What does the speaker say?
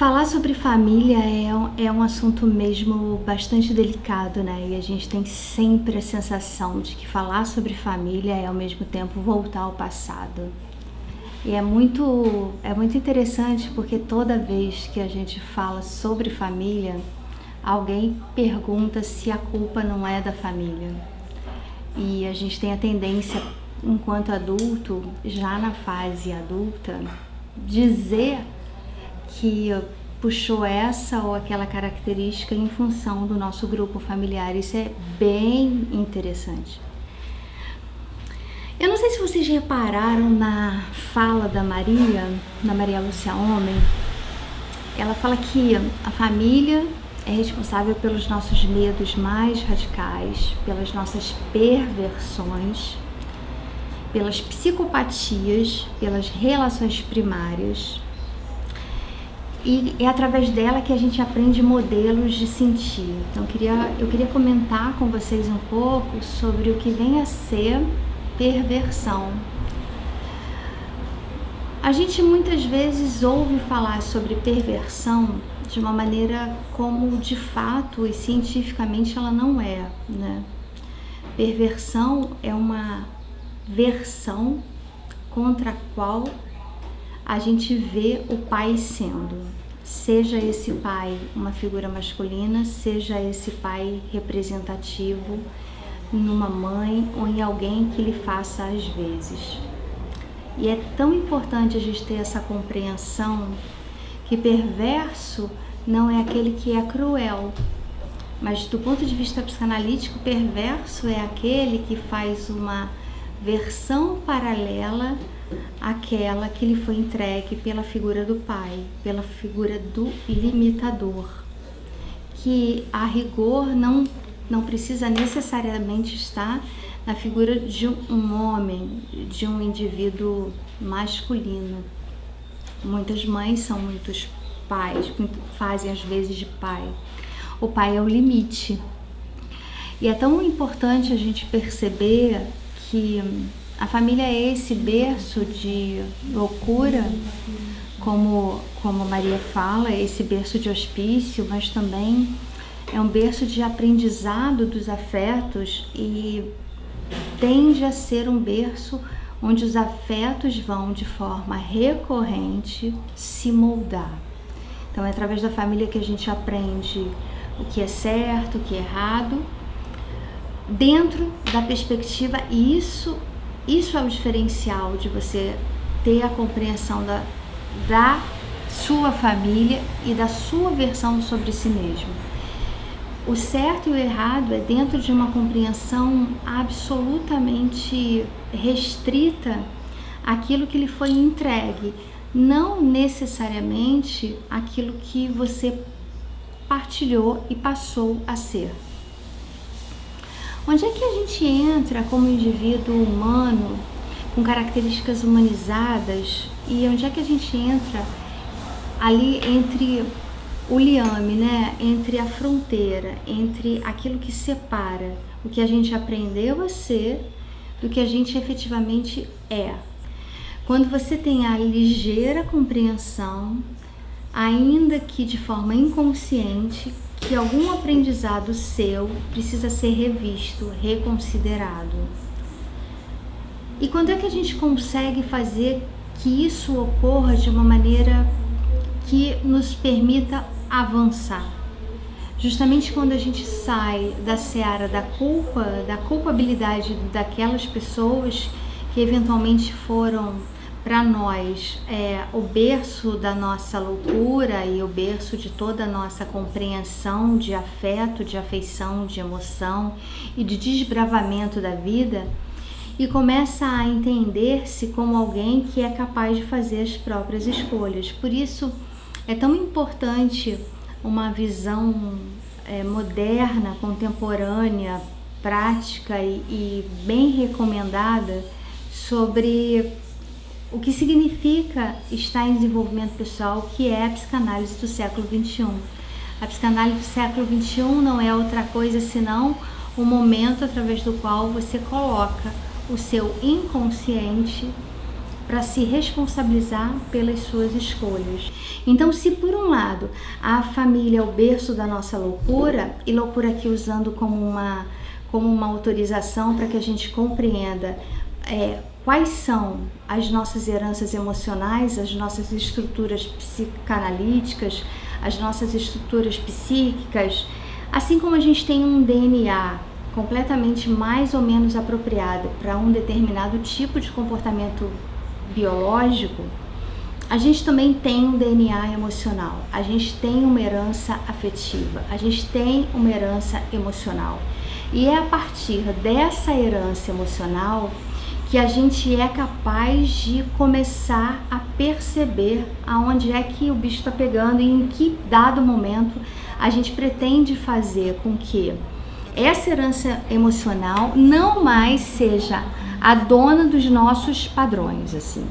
Falar sobre família é, é um assunto mesmo bastante delicado, né? E a gente tem sempre a sensação de que falar sobre família é ao mesmo tempo voltar ao passado. E é muito, é muito interessante porque toda vez que a gente fala sobre família, alguém pergunta se a culpa não é da família. E a gente tem a tendência, enquanto adulto, já na fase adulta, dizer que puxou essa ou aquela característica em função do nosso grupo familiar. Isso é bem interessante. Eu não sei se vocês repararam na fala da Maria, da Maria Lúcia Homem. Ela fala que a família é responsável pelos nossos medos mais radicais, pelas nossas perversões, pelas psicopatias, pelas relações primárias. E é através dela que a gente aprende modelos de sentir. Então, eu queria, eu queria comentar com vocês um pouco sobre o que vem a ser perversão. A gente muitas vezes ouve falar sobre perversão de uma maneira como de fato e cientificamente ela não é, né? Perversão é uma versão contra a qual a gente vê o pai sendo, seja esse pai uma figura masculina, seja esse pai representativo numa mãe ou em alguém que lhe faça às vezes. E é tão importante a gente ter essa compreensão que perverso não é aquele que é cruel, mas do ponto de vista psicanalítico, perverso é aquele que faz uma versão paralela àquela que lhe foi entregue pela figura do pai, pela figura do limitador, que a rigor não, não precisa necessariamente estar na figura de um homem, de um indivíduo masculino. Muitas mães são muitos pais, fazem às vezes de pai. O pai é o limite. E é tão importante a gente perceber que a família é esse berço de loucura, como, como Maria fala, esse berço de hospício, mas também é um berço de aprendizado dos afetos e tende a ser um berço onde os afetos vão de forma recorrente se moldar. Então é através da família que a gente aprende o que é certo, o que é errado, dentro da perspectiva, e isso, isso é o diferencial de você ter a compreensão da, da sua família e da sua versão sobre si mesmo. O certo e o errado é dentro de uma compreensão absolutamente restrita aquilo que lhe foi entregue, não necessariamente aquilo que você partilhou e passou a ser. Onde é que a gente entra como indivíduo humano, com características humanizadas, e onde é que a gente entra ali entre o liame, né? Entre a fronteira, entre aquilo que separa o que a gente aprendeu a ser do que a gente efetivamente é. Quando você tem a ligeira compreensão, ainda que de forma inconsciente, que algum aprendizado seu precisa ser revisto, reconsiderado. E quando é que a gente consegue fazer que isso ocorra de uma maneira que nos permita avançar? Justamente quando a gente sai da seara da culpa, da culpabilidade daquelas pessoas que eventualmente foram para nós é, o berço da nossa loucura e o berço de toda a nossa compreensão de afeto, de afeição, de emoção e de desbravamento da vida e começa a entender-se como alguém que é capaz de fazer as próprias escolhas. Por isso é tão importante uma visão é, moderna, contemporânea, prática e, e bem recomendada sobre o que significa estar em desenvolvimento pessoal, que é a psicanálise do século XXI. A psicanálise do século XXI não é outra coisa senão o momento através do qual você coloca o seu inconsciente para se responsabilizar pelas suas escolhas. Então, se por um lado a família é o berço da nossa loucura, e loucura aqui usando como uma, como uma autorização para que a gente compreenda é, quais são as nossas heranças emocionais, as nossas estruturas psicanalíticas, as nossas estruturas psíquicas, assim como a gente tem um DNA completamente mais ou menos apropriado para um determinado tipo de comportamento biológico, a gente também tem um DNA emocional, a gente tem uma herança afetiva, a gente tem uma herança emocional. E é a partir dessa herança emocional que a gente é capaz de começar a perceber aonde é que o bicho está pegando e em que dado momento a gente pretende fazer com que essa herança emocional não mais seja a dona dos nossos padrões, assim.